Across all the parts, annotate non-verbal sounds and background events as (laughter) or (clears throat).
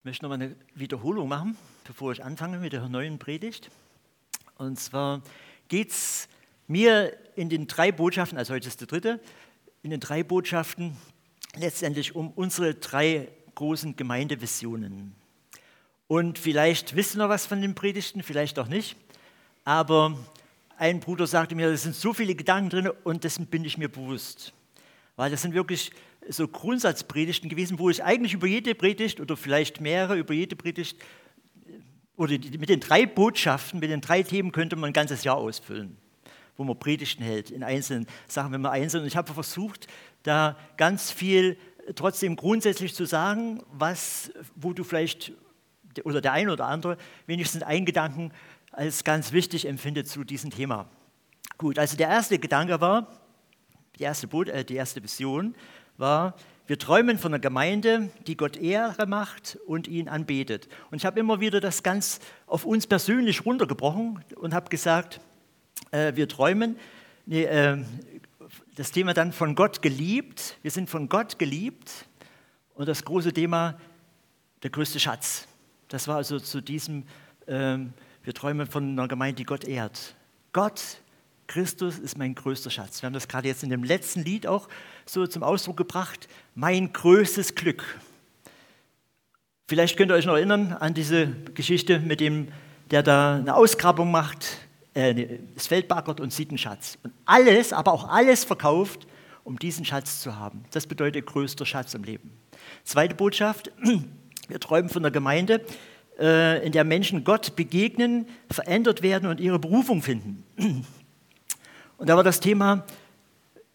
Ich möchte noch mal eine Wiederholung machen, bevor ich anfange mit der neuen Predigt. Und zwar geht es mir in den drei Botschaften, also heute ist die dritte, in den drei Botschaften letztendlich um unsere drei großen Gemeindevisionen. Und vielleicht wisst ihr noch was von den Predigten, vielleicht auch nicht. Aber ein Bruder sagte mir, es sind so viele Gedanken drin und dessen bin ich mir bewusst. Weil das sind wirklich so Grundsatzpredigten gewesen, wo ich eigentlich über jede Predigt oder vielleicht mehrere über jede Predigt oder mit den drei Botschaften, mit den drei Themen könnte man ein ganzes Jahr ausfüllen, wo man Predigten hält in einzelnen Sachen, wenn man einzeln. Und ich habe versucht, da ganz viel trotzdem grundsätzlich zu sagen, was, wo du vielleicht oder der eine oder andere wenigstens einen Gedanken als ganz wichtig empfindet zu diesem Thema. Gut, also der erste Gedanke war, die erste, Boot, äh, die erste Vision war, wir träumen von einer Gemeinde, die Gott Ehre macht und ihn anbetet. Und ich habe immer wieder das ganz auf uns persönlich runtergebrochen und habe gesagt, äh, wir träumen, nee, äh, das Thema dann von Gott geliebt, wir sind von Gott geliebt und das große Thema, der größte Schatz. Das war also zu diesem, äh, wir träumen von einer Gemeinde, die Gott ehrt. Gott Christus ist mein größter Schatz. Wir haben das gerade jetzt in dem letzten Lied auch so zum Ausdruck gebracht. Mein größtes Glück. Vielleicht könnt ihr euch noch erinnern an diese Geschichte mit dem, der da eine Ausgrabung macht, äh, das Feld baggert und sieht einen Schatz. Und alles, aber auch alles verkauft, um diesen Schatz zu haben. Das bedeutet größter Schatz im Leben. Zweite Botschaft, (clears throat) wir träumen von einer Gemeinde, äh, in der Menschen Gott begegnen, verändert werden und ihre Berufung finden. (clears throat) Und da war das Thema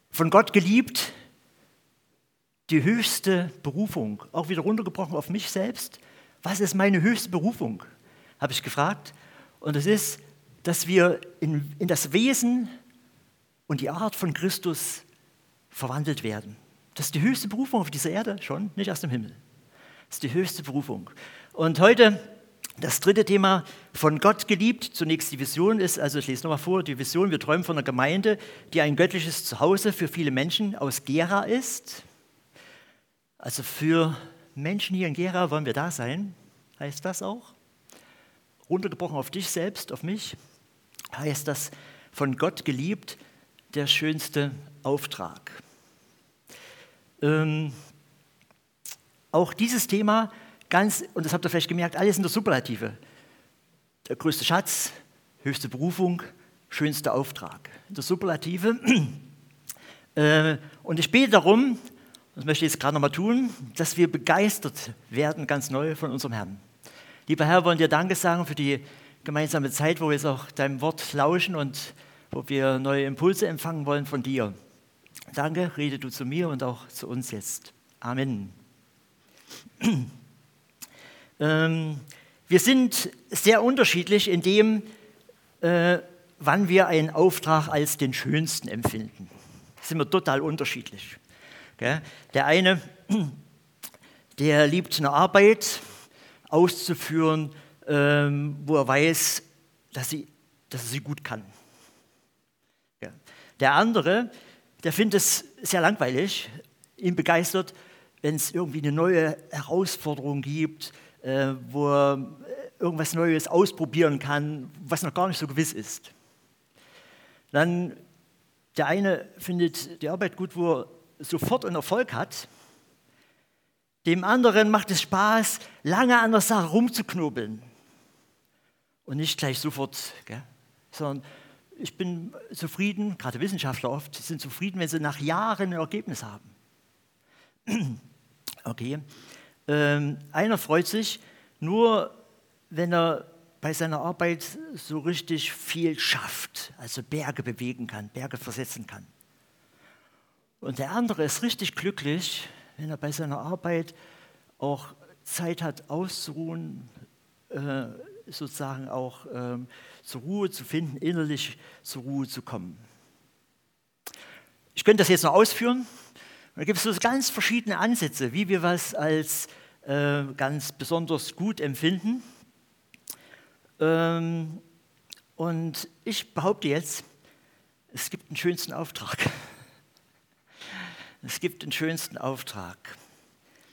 von Gott geliebt, die höchste Berufung, auch wieder runtergebrochen auf mich selbst. Was ist meine höchste Berufung? Habe ich gefragt. Und es ist, dass wir in, in das Wesen und die Art von Christus verwandelt werden. Das ist die höchste Berufung auf dieser Erde schon, nicht aus dem Himmel. Das ist die höchste Berufung. Und heute das dritte Thema, von Gott geliebt, zunächst die Vision ist, also ich lese nochmal vor, die Vision, wir träumen von einer Gemeinde, die ein göttliches Zuhause für viele Menschen aus Gera ist. Also für Menschen hier in Gera wollen wir da sein, heißt das auch. Runtergebrochen auf dich selbst, auf mich, heißt das von Gott geliebt, der schönste Auftrag. Ähm, auch dieses Thema ganz, und das habt ihr vielleicht gemerkt, alles in der Superlative. Der größte Schatz, höchste Berufung, schönster Auftrag. In der Superlative. (clears throat) Äh, und ich bete darum, das möchte ich jetzt gerade nochmal tun, dass wir begeistert werden, ganz neu von unserem Herrn. Lieber Herr, wollen dir Danke sagen für die gemeinsame Zeit, wo wir jetzt auch deinem Wort lauschen und wo wir neue Impulse empfangen wollen von dir. Danke, rede du zu mir und auch zu uns jetzt. Amen. (clears throat) Ähm, wir sind sehr unterschiedlich in dem, äh, wann wir einen Auftrag als den schönsten empfinden. Da sind wir total unterschiedlich. Der eine, (clears throat) der liebt eine Arbeit auszuführen, ähm, wo er weiß, dass, sie, dass er sie gut kann. Der andere, der findet es sehr langweilig, ihn begeistert, wenn es irgendwie eine neue Herausforderung gibt, äh, wo er irgendwas Neues ausprobieren kann, was noch gar nicht so gewiss ist. Dann der eine findet die Arbeit gut, wo er sofort einen Erfolg hat. Dem anderen macht es Spaß, lange an der Sache rumzuknobeln. Und nicht gleich sofort, gell? sondern ich bin zufrieden, gerade Wissenschaftler oft sind zufrieden, wenn sie nach Jahren ein Ergebnis haben. (clears throat) okay. Ähm, einer freut sich nur, wenn er bei seiner Arbeit so richtig viel schafft, also Berge bewegen kann, Berge versetzen kann. Und der andere ist richtig glücklich, wenn er bei seiner Arbeit auch Zeit hat, auszuruhen, äh, sozusagen auch äh, zur Ruhe zu finden, innerlich zur Ruhe zu kommen. Ich könnte das jetzt noch ausführen, da gibt es so ganz verschiedene Ansätze, wie wir was als äh, ganz besonders gut empfinden. Ähm, und ich behaupte jetzt, es gibt den schönsten Auftrag. Es gibt den schönsten Auftrag.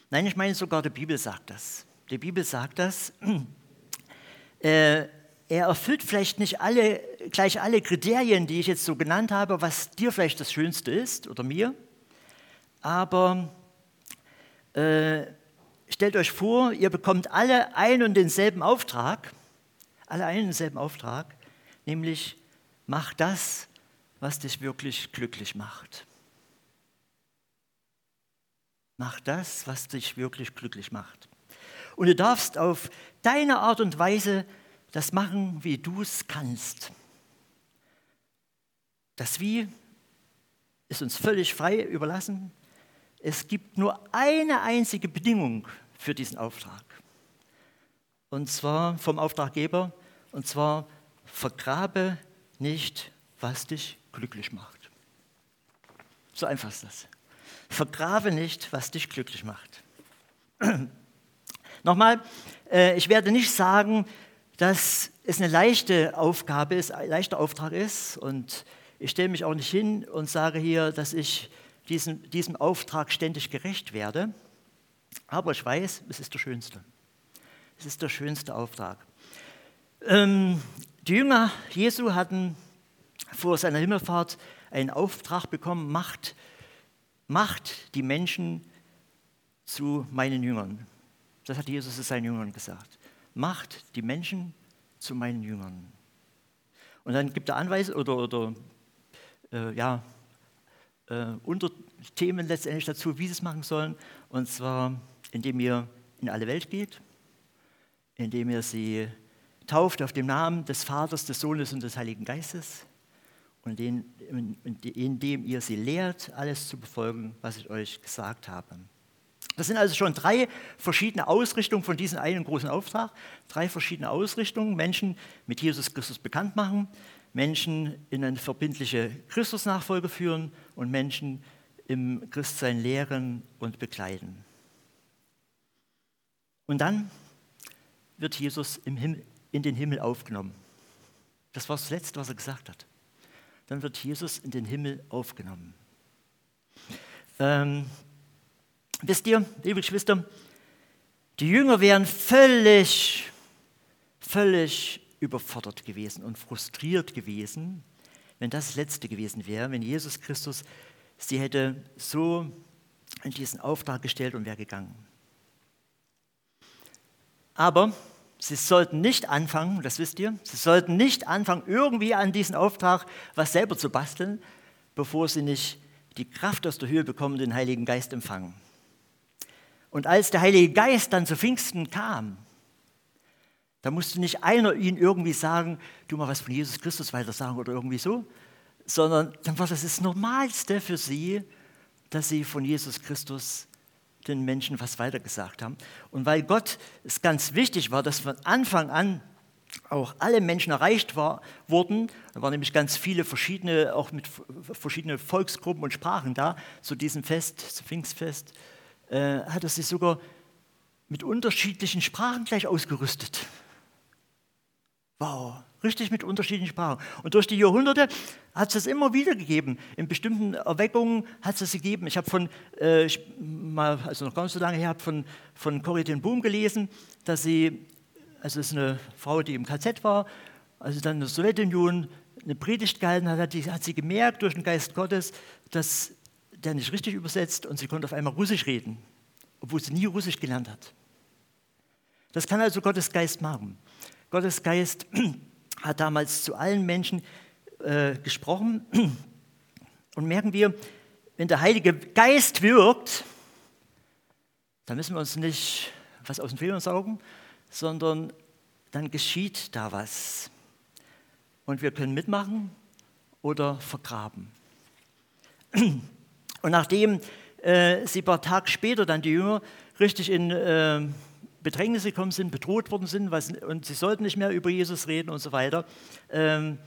Nein, ich meine sogar, die Bibel sagt das. Die Bibel sagt das. (clears throat) Äh, er erfüllt vielleicht nicht alle, gleich alle Kriterien, die ich jetzt so genannt habe, was dir vielleicht das Schönste ist oder mir. Aber äh, stellt euch vor, ihr bekommt alle einen und denselben Auftrag, alle einen und denselben Auftrag, nämlich mach das, was dich wirklich glücklich macht. Mach das, was dich wirklich glücklich macht. Und du darfst auf deine Art und Weise das machen, wie du es kannst. Das Wie ist uns völlig frei überlassen. Es gibt nur eine einzige Bedingung für diesen Auftrag. Und zwar vom Auftraggeber, und zwar vergrabe nicht, was dich glücklich macht. So einfach ist das. Vergrabe nicht, was dich glücklich macht. (clears throat) Nochmal, äh, ich werde nicht sagen, dass es eine leichte Aufgabe ist, ein leichter Auftrag ist. Und ich stelle mich auch nicht hin und sage hier, dass ich diesem, diesem Auftrag ständig gerecht werde. Aber ich weiß, es ist der schönste. Es ist der schönste Auftrag. Ähm, die Jünger Jesu hatten vor seiner Himmelfahrt einen Auftrag bekommen, macht, macht die Menschen zu meinen Jüngern. Das hat Jesus zu seinen Jüngern gesagt macht die Menschen zu meinen Jüngern. Und dann gibt er Anweisungen oder, oder äh, ja, äh, Unterthemen letztendlich dazu, wie sie es machen sollen. Und zwar, indem ihr in alle Welt geht, indem ihr sie tauft auf dem Namen des Vaters, des Sohnes und des Heiligen Geistes und indem ihr sie lehrt, alles zu befolgen, was ich euch gesagt habe. Das sind also schon drei verschiedene Ausrichtungen von diesem einen großen Auftrag. Drei verschiedene Ausrichtungen. Menschen mit Jesus Christus bekannt machen, Menschen in eine verbindliche Christusnachfolge führen und Menschen im Christsein lehren und begleiten. Und dann wird Jesus in den Himmel aufgenommen. Das war das Letzte, was er gesagt hat. Dann wird Jesus in den Himmel aufgenommen. Ähm, Wisst ihr, liebe Geschwister, die Jünger wären völlig, völlig überfordert gewesen und frustriert gewesen, wenn das, das Letzte gewesen wäre, wenn Jesus Christus sie hätte so in diesen Auftrag gestellt und wäre gegangen. Aber sie sollten nicht anfangen, das wisst ihr, sie sollten nicht anfangen, irgendwie an diesen Auftrag was selber zu basteln, bevor sie nicht die Kraft aus der Höhe bekommen, den Heiligen Geist empfangen. Und als der Heilige Geist dann zu Pfingsten kam, da musste nicht einer ihnen irgendwie sagen, du mal was von Jesus Christus weiter sagen oder irgendwie so, sondern dann war das das Normalste für sie, dass sie von Jesus Christus den Menschen was weitergesagt haben. Und weil Gott es ganz wichtig war, dass von Anfang an auch alle Menschen erreicht war, wurden, da waren nämlich ganz viele verschiedene, auch mit verschiedenen Volksgruppen und Sprachen da, zu diesem Fest, zum Pfingstfest, äh, hat er sich sogar mit unterschiedlichen Sprachen gleich ausgerüstet. Wow, richtig mit unterschiedlichen Sprachen. Und durch die Jahrhunderte hat es das immer wieder gegeben. In bestimmten Erweckungen hat es das gegeben. Ich habe von, äh, ich mal, also noch gar nicht so lange her, von, von Corrie ten Boom gelesen, dass sie, also das ist eine Frau, die im KZ war, also dann in der Sowjetunion eine Predigt gehalten hat, hat, die, hat sie gemerkt durch den Geist Gottes, dass der nicht richtig übersetzt und sie konnte auf einmal Russisch reden, obwohl sie nie Russisch gelernt hat. Das kann also Gottes Geist machen. Gottes Geist (clears throat) hat damals zu allen Menschen äh, gesprochen (clears throat) und merken wir, wenn der Heilige Geist wirkt, dann müssen wir uns nicht was aus den Federn saugen, sondern dann geschieht da was. Und wir können mitmachen oder vergraben. (clears throat) Und nachdem äh, sie ein paar Tage später dann die Jünger richtig in äh, Bedrängnis gekommen sind, bedroht worden sind was, und sie sollten nicht mehr über Jesus reden und so weiter, ähm,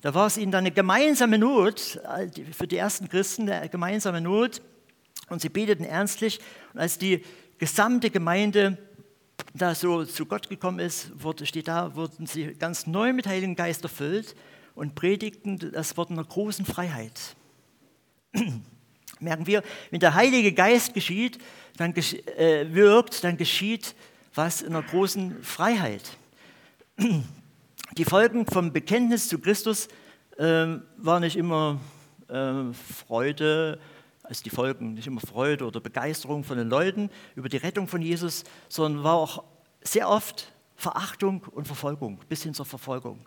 da war es ihnen dann eine gemeinsame Not, für die ersten Christen eine gemeinsame Not, und sie beteten ernstlich. Und als die gesamte Gemeinde da so zu Gott gekommen ist, wurde, steht da, wurden sie ganz neu mit Heiligen Geist erfüllt und predigten das Wort einer großen Freiheit. (clears throat) Merken wir, wenn der Heilige Geist geschieht, dann äh, wirkt, dann geschieht was in einer großen Freiheit. Die Folgen vom Bekenntnis zu Christus äh, waren nicht immer äh, Freude, also die Folgen, nicht immer Freude oder Begeisterung von den Leuten über die Rettung von Jesus, sondern war auch sehr oft Verachtung und Verfolgung, bis hin zur Verfolgung.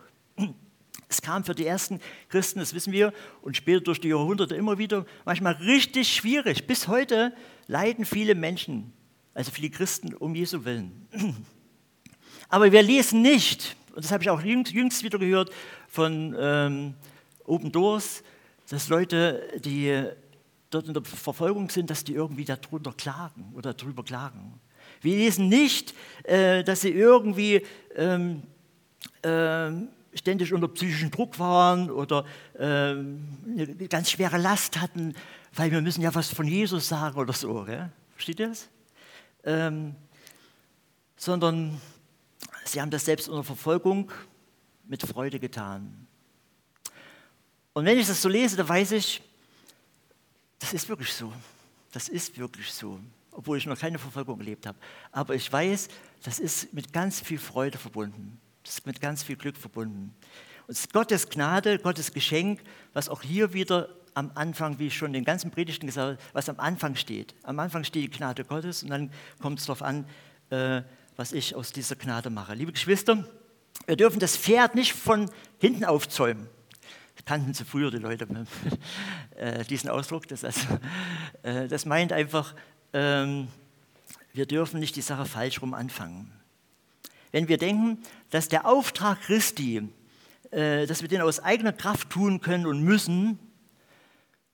Es kam für die ersten Christen, das wissen wir, und später durch die Jahrhunderte immer wieder manchmal richtig schwierig. Bis heute leiden viele Menschen, also viele Christen, um Jesu Willen. (clears throat) Aber wir lesen nicht, und das habe ich auch jüngst wieder gehört von ähm, Open Doors, dass Leute, die dort in der Verfolgung sind, dass die irgendwie darunter klagen oder darüber klagen. Wir lesen nicht, äh, dass sie irgendwie ähm, äh, ständig unter psychischen Druck waren oder äh, eine ganz schwere Last hatten, weil wir müssen ja was von Jesus sagen oder so. Gell? Versteht ihr das? Ähm, sondern sie haben das selbst unter Verfolgung mit Freude getan. Und wenn ich das so lese, dann weiß ich, das ist wirklich so. Das ist wirklich so, obwohl ich noch keine Verfolgung erlebt habe. Aber ich weiß, das ist mit ganz viel Freude verbunden. Das ist mit ganz viel Glück verbunden. Und es ist Gottes Gnade, Gottes Geschenk, was auch hier wieder am Anfang, wie ich schon den ganzen Predigten gesagt habe, was am Anfang steht. Am Anfang steht die Gnade Gottes und dann kommt es darauf an, äh, was ich aus dieser Gnade mache. Liebe Geschwister, wir dürfen das Pferd nicht von hinten aufzäumen. Das kannten sie früher die Leute, (laughs) äh, diesen Ausdruck. Das, also, äh, das meint einfach, ähm, wir dürfen nicht die Sache falsch rum anfangen. Wenn wir denken, dass der Auftrag Christi, äh, dass wir den aus eigener Kraft tun können und müssen,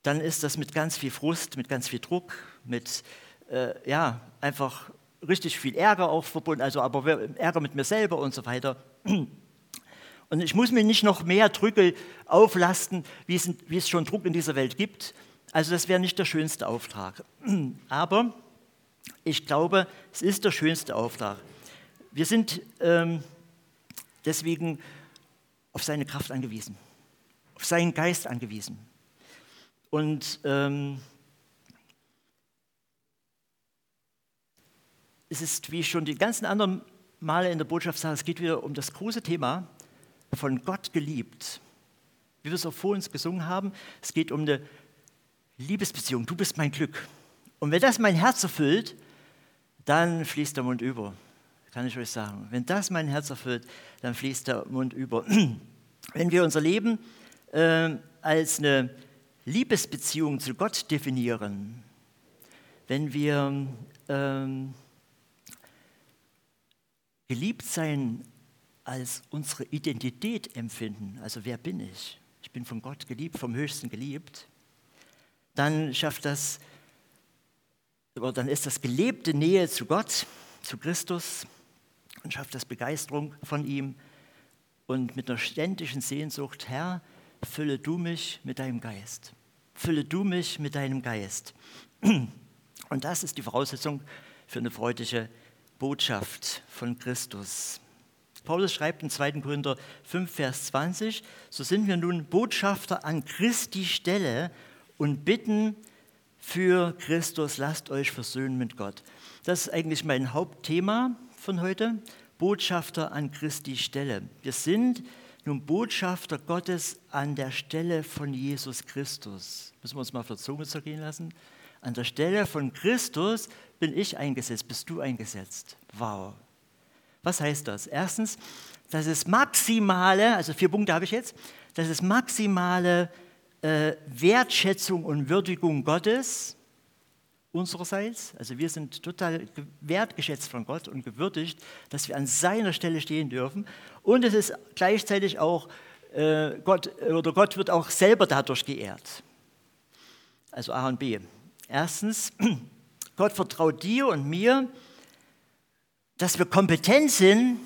dann ist das mit ganz viel Frust, mit ganz viel Druck, mit äh, ja, einfach richtig viel Ärger auch verbunden, also aber Ärger mit mir selber und so weiter. Und ich muss mir nicht noch mehr Drücke auflasten, wie es, wie es schon Druck in dieser Welt gibt. Also das wäre nicht der schönste Auftrag. Aber ich glaube, es ist der schönste Auftrag. Wir sind ähm, deswegen auf seine Kraft angewiesen, auf seinen Geist angewiesen. Und ähm, es ist, wie schon die ganzen anderen Male in der Botschaft sage, es geht wieder um das große Thema von Gott geliebt. Wie wir es auch vor uns gesungen haben, es geht um eine Liebesbeziehung. Du bist mein Glück. Und wenn das mein Herz erfüllt, dann fließt der Mund über kann ich euch sagen. Wenn das mein Herz erfüllt, dann fließt der Mund über. (clears throat) Wenn wir unser Leben äh, als eine Liebesbeziehung zu Gott definieren, wenn wir ähm, geliebt sein als unsere Identität empfinden, also wer bin ich? Ich bin von Gott geliebt, vom Höchsten geliebt, dann schafft das, oder dann ist das gelebte Nähe zu Gott, zu Christus, und schafft das Begeisterung von ihm und mit einer ständigen Sehnsucht, Herr, fülle du mich mit deinem Geist. Fülle du mich mit deinem Geist. Und das ist die Voraussetzung für eine freudige Botschaft von Christus. Paulus schreibt in 2. Korinther 5, Vers 20, so sind wir nun Botschafter an Christi Stelle und bitten für Christus, lasst euch versöhnen mit Gott. Das ist eigentlich mein Hauptthema von heute, Botschafter an Christi Stelle. Wir sind nun Botschafter Gottes an der Stelle von Jesus Christus. Müssen wir uns mal auf der Zunge zergehen lassen? An der Stelle von Christus bin ich eingesetzt, bist du eingesetzt. Wow. Was heißt das? Erstens, das ist maximale, also vier Punkte habe ich jetzt, das ist maximale äh, Wertschätzung und Würdigung Gottes unsererseits. Also wir sind total wertgeschätzt von Gott und gewürdigt, dass wir an seiner Stelle stehen dürfen. Und es ist gleichzeitig auch, äh, Gott, oder Gott wird auch selber dadurch geehrt. Also A und B. Erstens, (clears throat) Gott vertraut dir und mir, dass wir kompetent sind,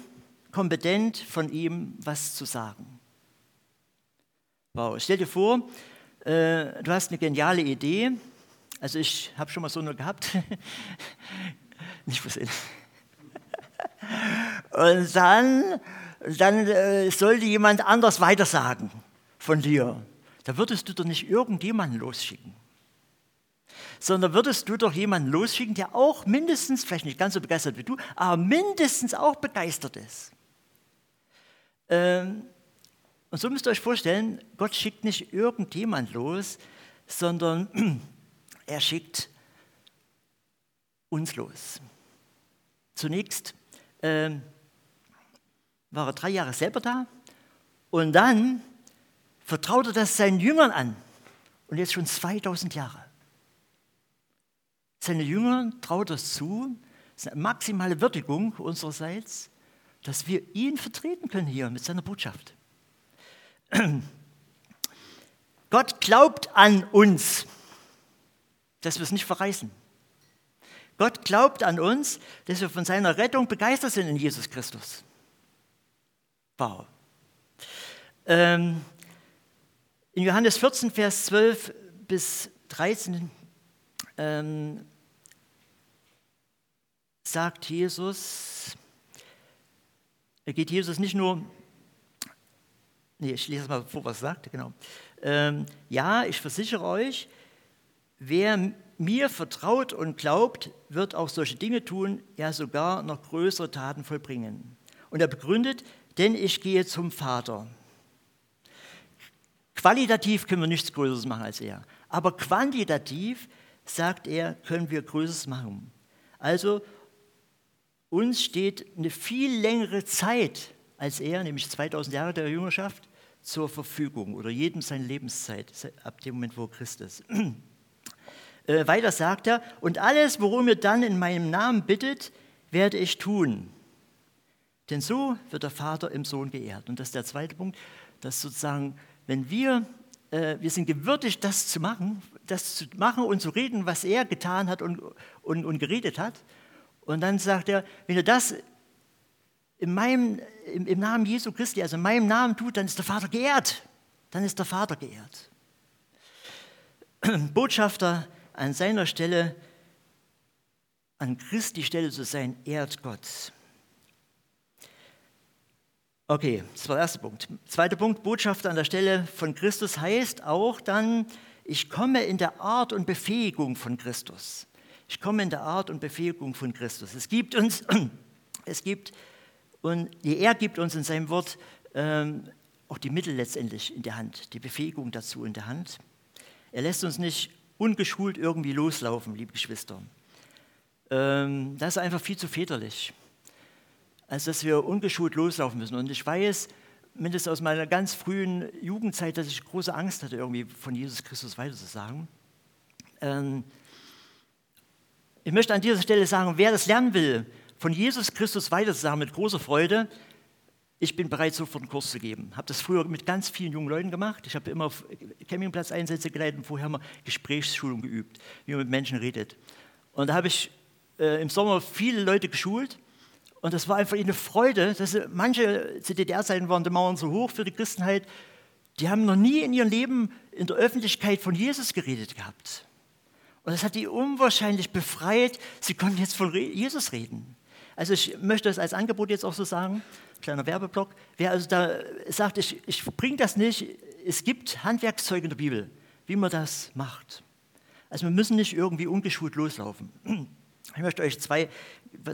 kompetent von ihm was zu sagen. Wow, stell dir vor, äh, du hast eine geniale Idee, also ich habe schon mal so eine gehabt. (laughs) Nicht versehen. (laughs) Und dann, dann äh, sollte jemand anders weitersagen von dir. Da würdest du doch nicht irgendjemanden losschicken. sondern würdest du doch jemanden losschicken, der auch mindestens, vielleicht nicht ganz so begeistert wie du, aber mindestens auch begeistert ist. Ähm, und so müsst ihr euch vorstellen, Gott schickt nicht irgendjemand los, sondern (clears throat) er schickt uns los. Zunächst ähm, war er drei Jahre selber da und dann vertraut er das seinen Jüngern an. Und jetzt schon 2000 Jahre. Seine Jünger traut das zu, das ist eine maximale Würdigung unsererseits, dass wir ihn vertreten können hier mit seiner Botschaft. (clears throat) Gott glaubt an uns, dass wir es nicht verreißen. Gott glaubt an uns, dass wir von seiner Rettung begeistert sind in Jesus Christus. Wow. Ähm, in Johannes 14, Vers 12 bis 13 ähm, sagt Jesus, er geht Jesus nicht nur, nee, ich lese mal vor, was er sagt, genau. Ähm, ja, ich versichere euch, wer mir vertraut und glaubt, wird auch solche Dinge tun, ja sogar noch größere Taten vollbringen. Und er begründet, denn ich gehe zum Vater. Qualitativ können wir nichts Größeres machen als er. Aber quantitativ, sagt er, können wir Größeres machen. Also uns steht eine viel längere Zeit als er, nämlich 2000 Jahre der Jüngerschaft, zur Verfügung oder jedem seine Lebenszeit, ab dem Moment, wo Christ ist. Äh, weiter sagt er, und alles, worum ihr dann in meinem Namen bittet, werde ich tun. Denn so wird der Vater im Sohn geehrt. Und das ist der zweite Punkt, dass sozusagen wenn wir, äh, wir sind gewürdigt, das zu machen, das zu machen und zu reden, was er getan hat und, und, und geredet hat. Und dann sagt er, wenn er das in meinem, im, im Namen Jesu Christi, also in meinem Namen tut, dann ist der Vater geehrt. Dann ist der Vater geehrt. (clears throat) Botschafter an seiner Stelle, an Christi Stelle zu sein, ehrt Gott. Okay, das war der erste Punkt. Zweiter Punkt, Botschaft an der Stelle von Christus heißt auch dann, ich komme in der Art und Befähigung von Christus. Ich komme in der Art und Befähigung von Christus. Es gibt uns, (clears throat) es gibt, und er gibt uns in seinem Wort ähm, auch die Mittel letztendlich in der Hand, die Befähigung dazu in der Hand. Er lässt uns nicht ungeschult irgendwie loslaufen, liebe Geschwister. Ähm, das ist einfach viel zu väterlich als dass wir ungeschult loslaufen müssen. Und ich weiß, mindestens aus meiner ganz frühen Jugendzeit, dass ich große Angst hatte, irgendwie von Jesus Christus weiterzusagen. Ähm ich möchte an dieser Stelle sagen, wer das lernen will, von Jesus Christus weiterzusagen mit großer Freude, ich bin bereit, sofort einen Kurs zu geben. Ich habe das früher mit ganz vielen jungen Leuten gemacht. Ich habe immer Campingplatzeinsätze geleitet und vorher wir Gesprächsschulung geübt, wie man mit Menschen redet. Und da habe ich äh, im Sommer viele Leute geschult und das war einfach eine Freude, dass manche zu DDR-Zeiten waren die Mauern so hoch für die Christenheit, die haben noch nie in ihrem Leben in der Öffentlichkeit von Jesus geredet gehabt. Und das hat die unwahrscheinlich befreit. Sie konnten jetzt von Jesus reden. Also ich möchte das als Angebot jetzt auch so sagen, kleiner Werbeblock. Wer also da sagt, ich, ich bringe das nicht, es gibt Handwerkszeuge in der Bibel, wie man das macht. Also wir müssen nicht irgendwie ungeschult loslaufen. Ich möchte euch zwei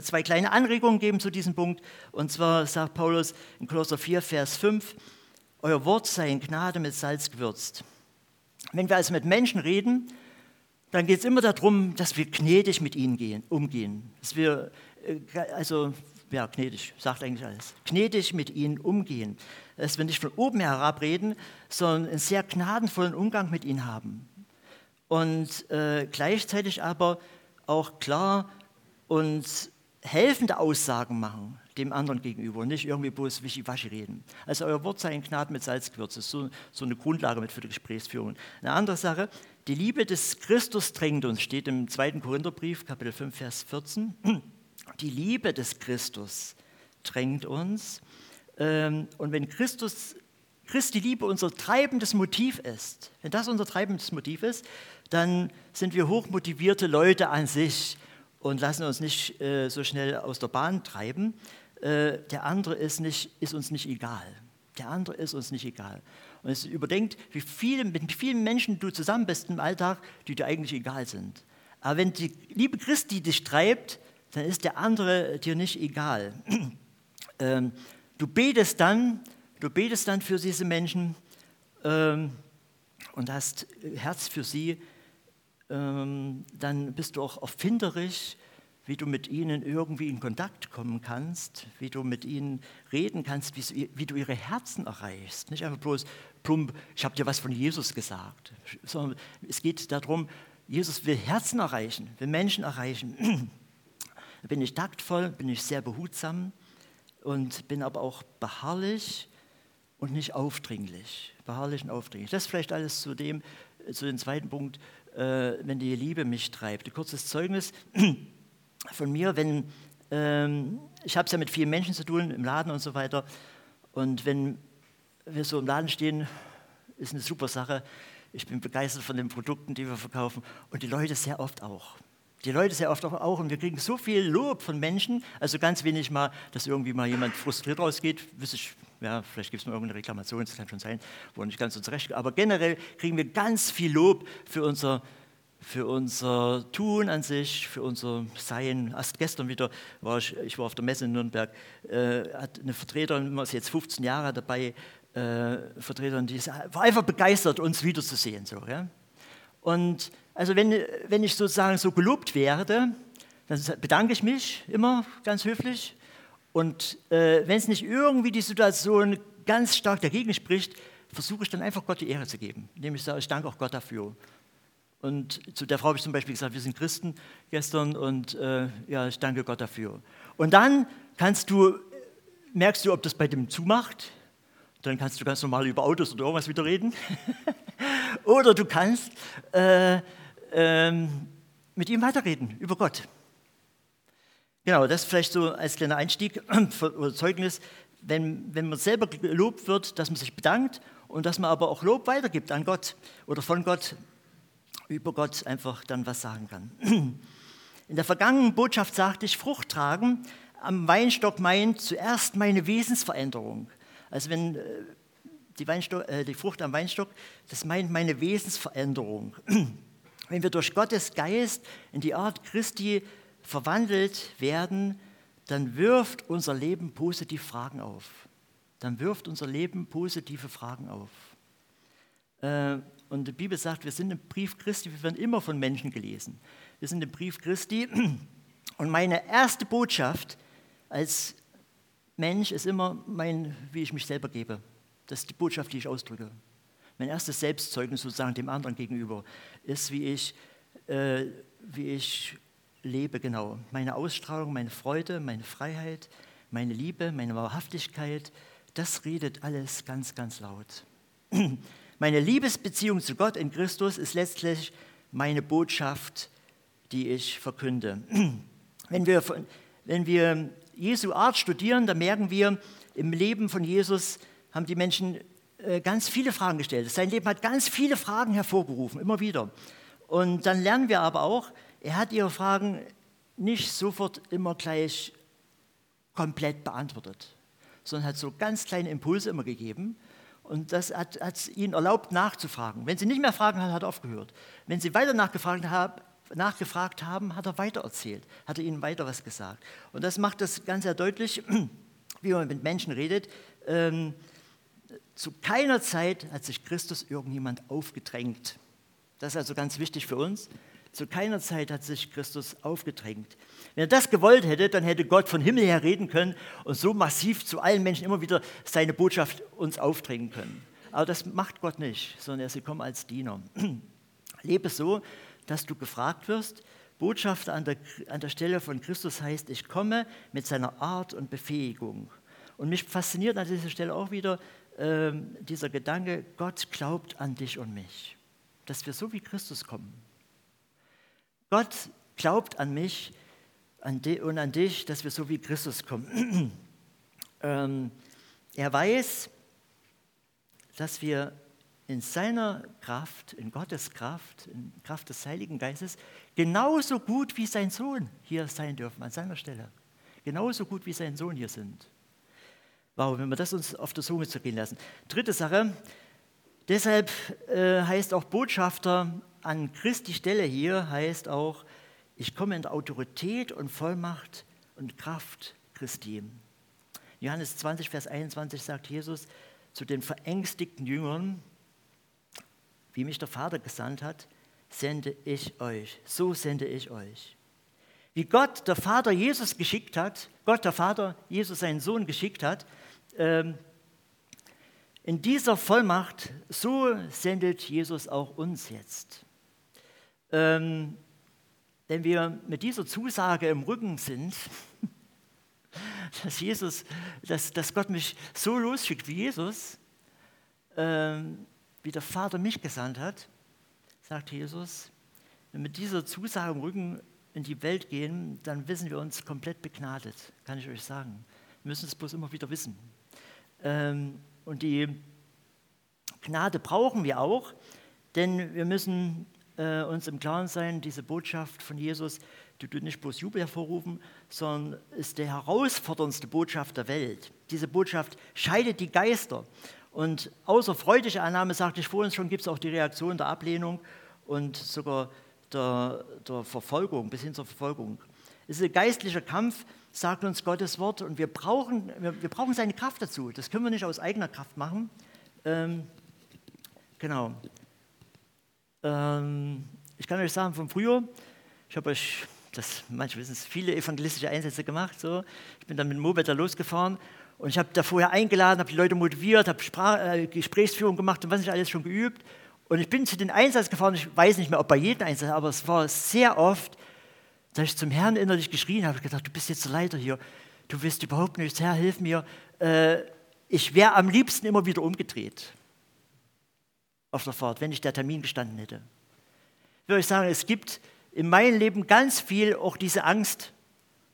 zwei kleine Anregungen geben zu diesem Punkt. Und zwar sagt Paulus in Kolosser 4, Vers 5, euer Wort sei in Gnade mit Salz gewürzt. Wenn wir also mit Menschen reden, dann geht es immer darum, dass wir gnädig mit ihnen gehen, umgehen. Dass wir, äh, also, ja, gnädig, sagt eigentlich alles. Gnädig mit ihnen umgehen. Dass wir nicht von oben herab reden, sondern einen sehr gnadenvollen Umgang mit ihnen haben. Und äh, gleichzeitig aber auch klar und helfende Aussagen machen dem anderen gegenüber und nicht irgendwie bloß wischiwaschi reden. Also euer Wort sei in Gnaden mit Salzgewürz, das ist so, so eine Grundlage mit für die Gesprächsführung. Eine andere Sache, die Liebe des Christus drängt uns, steht im 2. Korintherbrief, Kapitel 5, Vers 14. Die Liebe des Christus drängt uns. Ähm, und wenn Christus, Christi Liebe unser treibendes Motiv ist, wenn das unser treibendes Motiv ist, dann sind wir hochmotivierte Leute an sich und lassen uns nicht äh, so schnell aus der Bahn treiben. Äh, der andere ist, nicht, ist uns nicht egal. Der andere ist uns nicht egal. Und es überdenkt, wie viele, mit vielen Menschen du zusammen bist im Alltag, die dir eigentlich egal sind. Aber wenn die Liebe Christi dich treibt, dann ist der andere dir nicht egal. (clears throat) Ähm, du betest dann, du betest dann für diese Menschen ähm, und hast Herz für sie, dann bist du auch erfinderisch, wie du mit ihnen irgendwie in Kontakt kommen kannst, wie du mit ihnen reden kannst, wie, wie du ihre Herzen erreichst. Nicht einfach bloß plump, ich habe dir was von Jesus gesagt, sondern es geht darum, Jesus will Herzen erreichen, will Menschen erreichen. Da (clears throat) bin ich taktvoll, bin ich sehr behutsam und bin aber auch beharrlich und nicht aufdringlich. Beharrlich und aufdringlich. Das vielleicht alles zu dem, zu dem zweiten Punkt, äh, wenn die Liebe mich treibt. Ein kurzes Zeugnis (clears throat) von mir, wenn ähm, ich habe es ja mit vielen Menschen zu tun im Laden und so weiter. Und wenn wir so im Laden stehen, ist eine super Sache. Ich bin begeistert von den Produkten, die wir verkaufen und die Leute sehr oft auch. Die Leute sehr oft auch und wir kriegen so viel Lob von Menschen, also ganz wenig mal, dass irgendwie mal jemand frustriert rausgeht, wüsste ich, ja, vielleicht gibt es mal irgendeine Reklamation, das kann schon sein, wo nicht ganz uns recht aber generell kriegen wir ganz viel Lob für unser, für unser Tun an sich, für unser Sein. Erst gestern wieder war ich, ich war auf der Messe in Nürnberg, äh, hat eine Vertreterin, ist jetzt 15 Jahre dabei, äh, Vertreterin, die war einfach begeistert, uns wiederzusehen. So, ja? Und also wenn, wenn ich sozusagen so gelobt werde, dann bedanke ich mich immer ganz höflich. Und äh, wenn es nicht irgendwie die Situation ganz stark dagegen spricht, versuche ich dann einfach Gott die Ehre zu geben. Indem ich sage, ich danke auch Gott dafür. Und zu der Frau habe ich zum Beispiel gesagt, wir sind Christen gestern und äh, ja, ich danke Gott dafür. Und dann kannst du, merkst du, ob das bei dem zumacht. Dann kannst du ganz normal über Autos oder irgendwas wieder reden. (laughs) oder du kannst äh, ähm, mit ihm weiterreden über Gott. Genau, das vielleicht so als kleiner Einstieg (clears throat) oder Zeugnis, wenn, wenn man selber gelobt wird, dass man sich bedankt und dass man aber auch Lob weitergibt an Gott oder von Gott, über Gott einfach dann was sagen kann. (clears throat) In der vergangenen Botschaft sagte ich, Frucht tragen am Weinstock meint zuerst meine Wesensveränderung. Also wenn äh, die, äh, die Frucht am Weinstock, das meint meine Wesensveränderung. (clears throat) Wenn wir durch Gottes Geist in die Art Christi verwandelt werden, dann wirft unser Leben positive Fragen auf. Dann wirft unser Leben positive Fragen auf. Äh, und die Bibel sagt, wir sind im Brief Christi, wir werden immer von Menschen gelesen. Wir sind im Brief Christi. (clears throat) Und meine erste Botschaft als Mensch ist immer mein, wie ich mich selber gebe. Das ist die Botschaft, die ich ausdrücke. Mein erstes Selbstzeugnis sozusagen dem anderen gegenüber ist, wie ich, äh, wie ich lebe, genau. Meine Ausstrahlung, meine Freude, meine Freiheit, meine Liebe, meine Wahrhaftigkeit, das redet alles ganz, ganz laut. (clears throat) Meine Liebesbeziehung zu Gott in Christus ist letztlich meine Botschaft, die ich verkünde. (clears throat) Wenn wir, wenn wir Jesu Art studieren, dann merken wir, im Leben von Jesus haben die Menschen äh, ganz viele Fragen gestellt. Sein Leben hat ganz viele Fragen hervorgerufen, immer wieder. Und dann lernen wir aber auch, er hat ihre Fragen nicht sofort immer gleich komplett beantwortet, sondern hat so ganz kleine Impulse immer gegeben. Und das hat, hat ihnen erlaubt, nachzufragen. Wenn sie nicht mehr fragen hat, hat er aufgehört. Wenn sie weiter nachgefragt haben, nachgefragt haben, hat er weitererzählt, hat er ihnen weiter was gesagt. Und das macht das ganz sehr deutlich, (clears throat) wie man mit Menschen redet. Ähm, zu keiner Zeit hat sich Christus irgendjemand aufgedrängt. Das ist also ganz wichtig für uns. Zu keiner Zeit hat sich Christus aufgedrängt. Wenn er das gewollt hätte, dann hätte Gott von Himmel her reden können und so massiv zu allen Menschen immer wieder seine Botschaft uns aufdrängen können. Aber das macht Gott nicht, sondern er ist gekommen als Diener. (clears throat) Lebe so, dass du gefragt wirst. Botschafter an der, an der Stelle von Christus heißt, ich komme mit seiner Art und Befähigung. Und mich fasziniert an dieser Stelle auch wieder äh, dieser Gedanke, Gott glaubt an dich und mich, dass wir so wie Christus kommen. Gott glaubt an mich und an dich, dass wir so wie Christus kommen. (clears throat) ähm, er weiß, dass wir in seiner Kraft, in Gottes Kraft, in Kraft des Heiligen Geistes, genauso gut wie sein Sohn hier sein dürfen, an seiner Stelle. Genauso gut wie sein Sohn hier sind. Wow, wenn wir das uns auf der Zunge zergehen lassen. Dritte Sache, deshalb äh, heißt auch Botschafter an Christi Stelle hier, heißt auch Ich komme in der Autorität und Vollmacht und Kraft Christi. Johannes 20, Vers 21 sagt Jesus zu den verängstigten Jüngern, wie mich der Vater gesandt hat, sende ich euch. So sende ich euch. Wie Gott, der Vater, Jesus geschickt hat, Gott, der Vater, Jesus, seinen Sohn geschickt hat, ähm, in dieser Vollmacht, so sendet Jesus auch uns jetzt. Ähm, wenn wir mit dieser Zusage im Rücken sind, (laughs) dass Jesus, dass, dass Gott mich so losschickt wie Jesus, ähm, wie der Vater mich gesandt hat, sagt Jesus, wenn wir mit dieser Zusage im Rücken in die Welt gehen, dann wissen wir uns komplett begnadet, kann ich euch sagen. Wir müssen es bloß immer wieder wissen. Ähm, und die Gnade brauchen wir auch, denn wir müssen äh, uns im Klaren sein, diese Botschaft von Jesus, die tut nicht bloß Jubel hervorrufen, sondern ist die herausforderndste Botschaft der Welt. Diese Botschaft scheidet die Geister. Und außer freudiger Annahme, sagte ich vorhin schon, gibt es auch die Reaktion der Ablehnung und sogar der, der Verfolgung, bis hin zur Verfolgung. Es ist ein geistlicher Kampf, sagt uns Gottes Wort, und wir brauchen, wir, wir brauchen seine Kraft dazu. Das können wir nicht aus eigener Kraft machen. Ähm, genau. Ähm, ich kann euch sagen, von früher, ich habe euch, das, manche wissen es, viele evangelistische Einsätze gemacht. So. Ich bin dann mit dem Moped da losgefahren und ich habe da vorher eingeladen, habe die Leute motiviert, habe äh, Gesprächsführung gemacht und was nicht alles schon geübt. Und ich bin zu den Einsatz gefahren, ich weiß nicht mehr, ob bei jedem Einsatz, aber es war sehr oft, dass ich zum Herrn innerlich geschrien habe, gedacht, du bist jetzt der Leiter hier, du willst überhaupt nichts, Herr, hilf mir. Äh, ich wäre am liebsten immer wieder umgedreht auf der Fahrt, wenn ich der Termin gestanden hätte. Ich würde sagen, es gibt in meinem Leben ganz viel auch diese Angst,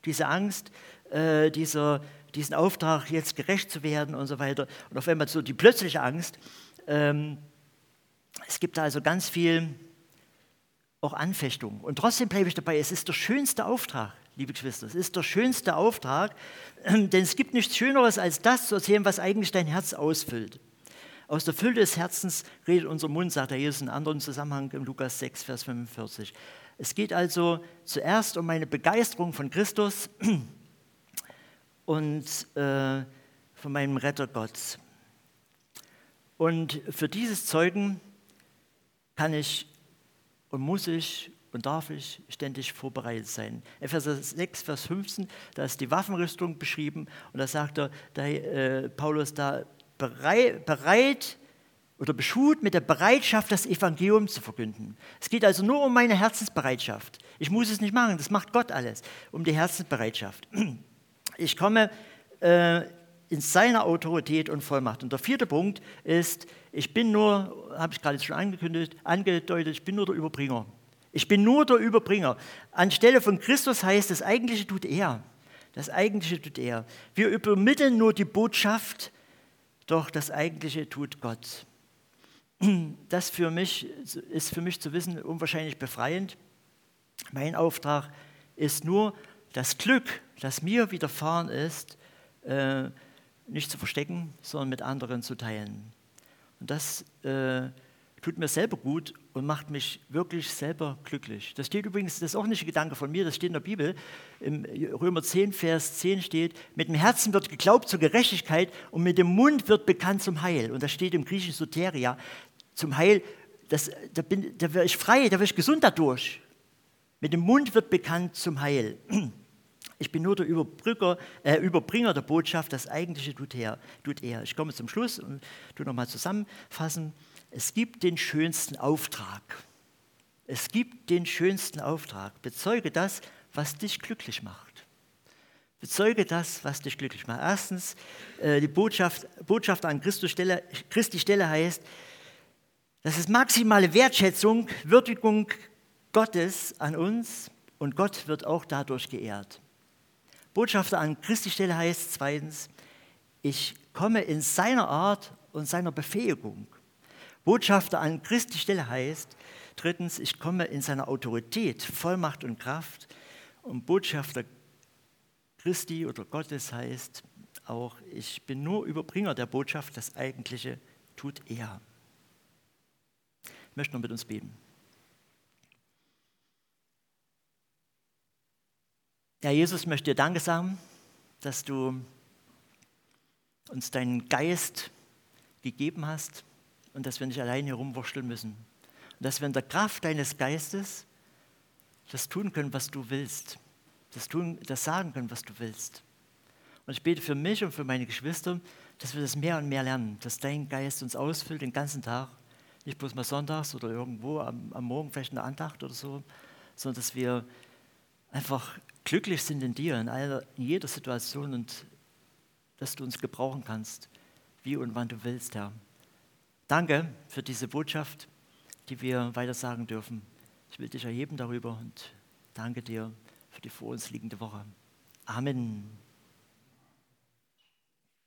diese Angst, äh, dieser, diesen Auftrag, jetzt gerecht zu werden und so weiter. Und auf einmal so die plötzliche Angst. Ähm, es gibt da also ganz viel auch Anfechtung. Und trotzdem bleibe ich dabei, es ist der schönste Auftrag, liebe Geschwister. Es ist der schönste Auftrag, denn es gibt nichts Schöneres, als das zu erzählen, was eigentlich dein Herz ausfüllt. Aus der Fülle des Herzens redet unser Mund, sagt er Jesus in einem anderen Zusammenhang im Lukas 6, Vers 45. Es geht also zuerst um meine Begeisterung von Christus und äh, von meinem Retter Gott. Und für dieses Zeugen kann ich und muss ich und darf ich ständig vorbereitet sein. Epheser 6, Vers 15, da ist die Waffenrüstung beschrieben und da sagt er, da, äh, Paulus da bereit, bereit oder beschut mit der Bereitschaft, das Evangelium zu verkünden. Es geht also nur um meine Herzensbereitschaft. Ich muss es nicht machen, das macht Gott alles, um die Herzensbereitschaft. Ich komme äh, in seiner Autorität und Vollmacht. Und der vierte Punkt ist, ich bin nur, habe ich gerade schon angekündigt, angedeutet, ich bin nur der Überbringer. Ich bin nur der Überbringer. Anstelle von Christus heißt, das Eigentliche tut er. Das Eigentliche tut er. Wir übermitteln nur die Botschaft, doch das Eigentliche tut Gott. Das für mich, ist für mich zu wissen unwahrscheinlich befreiend. Mein Auftrag ist nur, das Glück, das mir widerfahren ist, äh, nicht zu verstecken, sondern mit anderen zu teilen. Und das äh, tut mir selber gut und macht mich wirklich selber glücklich. Das steht übrigens, das ist auch nicht ein Gedanke von mir, das steht in der Bibel. Im Römer 10, Vers 10 steht, mit dem Herzen wird geglaubt zur Gerechtigkeit und mit dem Mund wird bekannt zum Heil. Und das steht im griechischen Soteria, zum Heil, das, da, da werde ich frei, da werde ich gesund dadurch. Mit dem Mund wird bekannt zum Heil. Ich bin nur der Überbrücker, äh, Überbringer der Botschaft, das Eigentliche tut er, tut er. Ich komme zum Schluss und tu nochmal zusammenfassen. Es gibt den schönsten Auftrag. Es gibt den schönsten Auftrag. Bezeuge das, was dich glücklich macht. Bezeuge das, was dich glücklich macht. Erstens, äh, die Botschaft, Botschaft an Christus Stelle, Christi Stelle heißt, das ist maximale Wertschätzung, Würdigung Gottes an uns und Gott wird auch dadurch geehrt. Botschafter an Christi Stelle heißt zweitens, ich komme in seiner Art und seiner Befähigung. Botschafter an Christi Stelle heißt drittens, ich komme in seiner Autorität, Vollmacht und Kraft. Und Botschafter Christi oder Gottes heißt auch, ich bin nur Überbringer der Botschaft, das Eigentliche tut er. Ich möchte noch mit uns beten. Ja, Jesus möchte dir Danke sagen, dass du uns deinen Geist gegeben hast und dass wir nicht alleine herumwurschteln müssen. Und dass wir in der Kraft deines Geistes das tun können, was du willst. Das, tun, das sagen können, was du willst. Und ich bete für mich und für meine Geschwister, dass wir das mehr und mehr lernen, dass dein Geist uns ausfüllt den ganzen Tag. Nicht bloß mal sonntags oder irgendwo am, am Morgen vielleicht eine Andacht oder so, sondern dass wir einfach glücklich sind in dir, in, aller, in jeder Situation und dass du uns gebrauchen kannst, wie und wann du willst, Herr. Danke für diese Botschaft, die wir weiter sagen dürfen. Ich will dich erheben darüber und danke dir für die vor uns liegende Woche. Amen.